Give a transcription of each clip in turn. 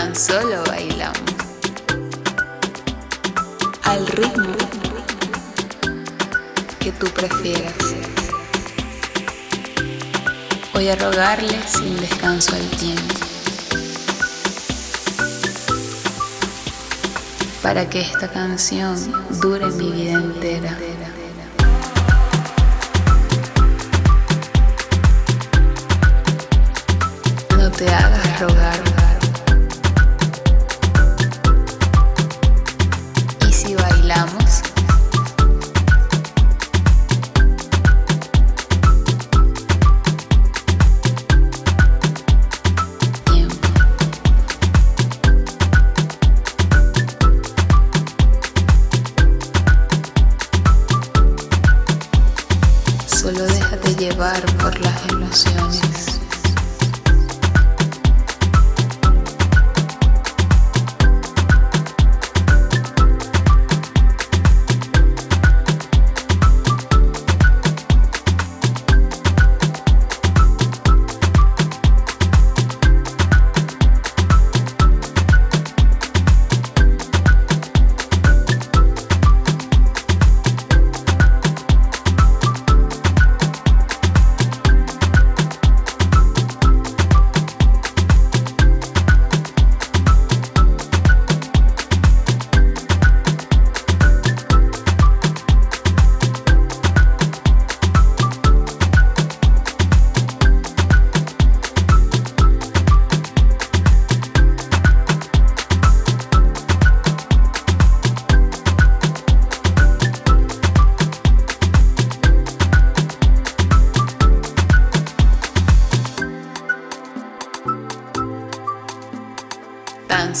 tan solo bailamos. Al ritmo que tú prefieras. Voy a rogarle sin descanso al tiempo. Para que esta canción dure mi vida entera.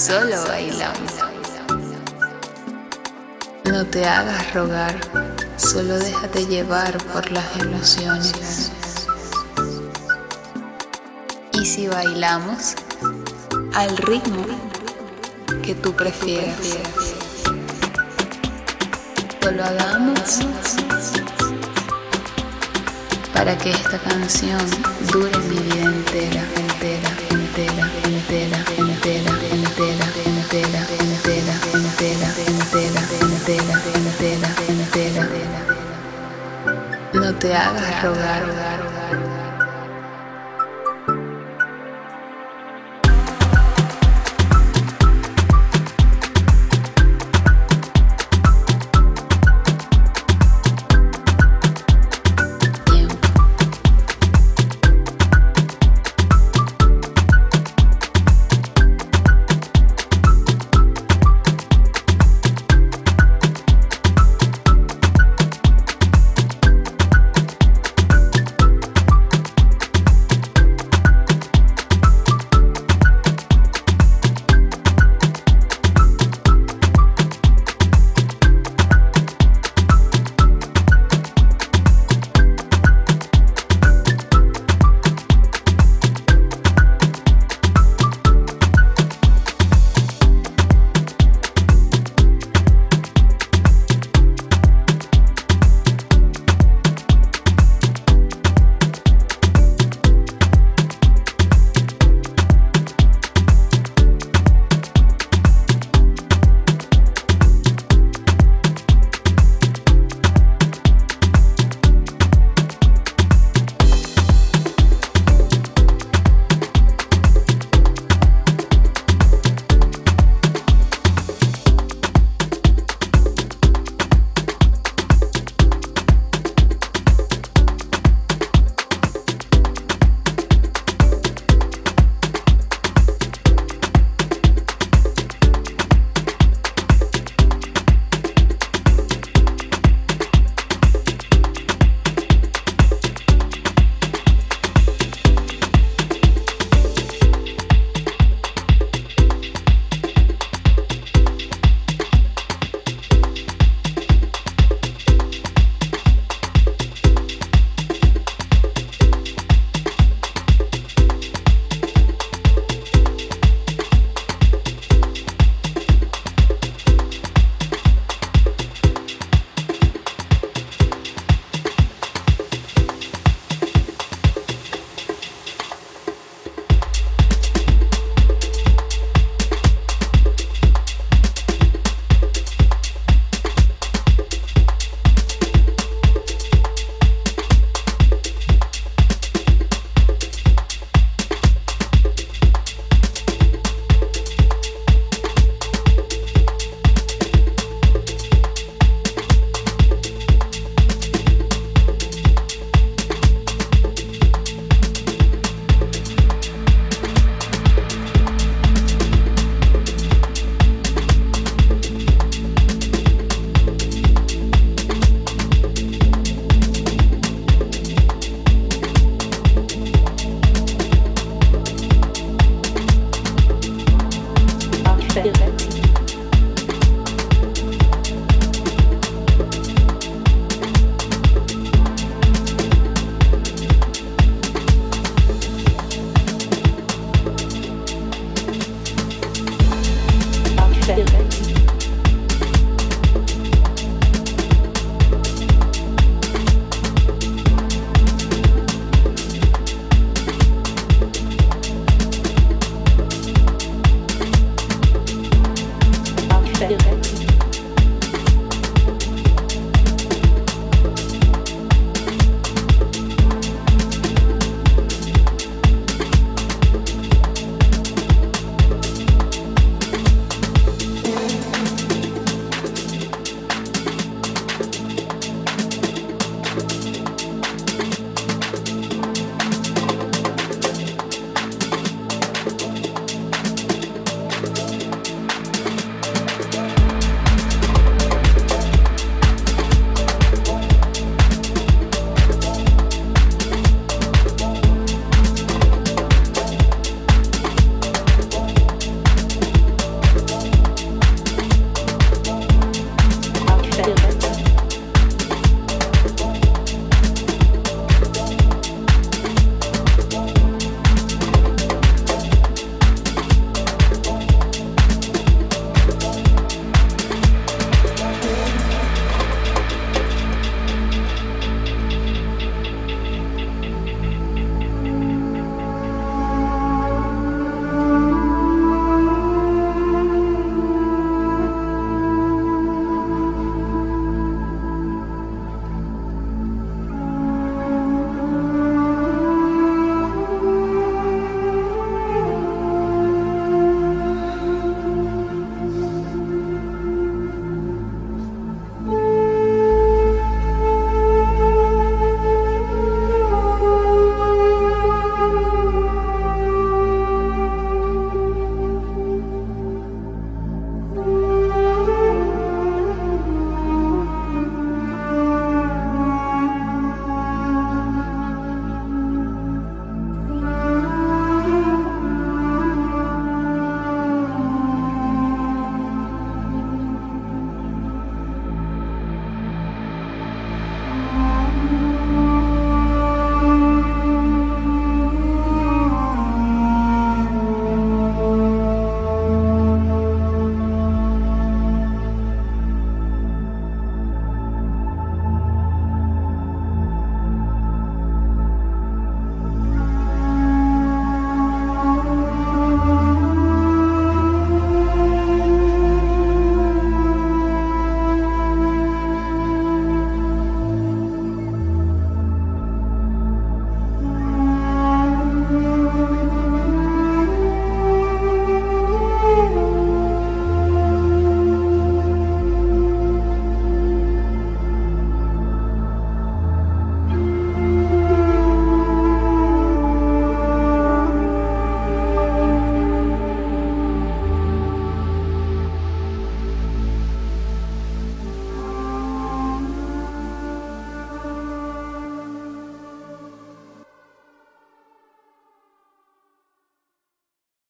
Solo bailamos. No te hagas rogar, solo déjate llevar por las emociones. Y si bailamos, al ritmo que tú prefieras. Solo hagamos para que esta canción dure mi vida entera, No te hagas rogar, rogar.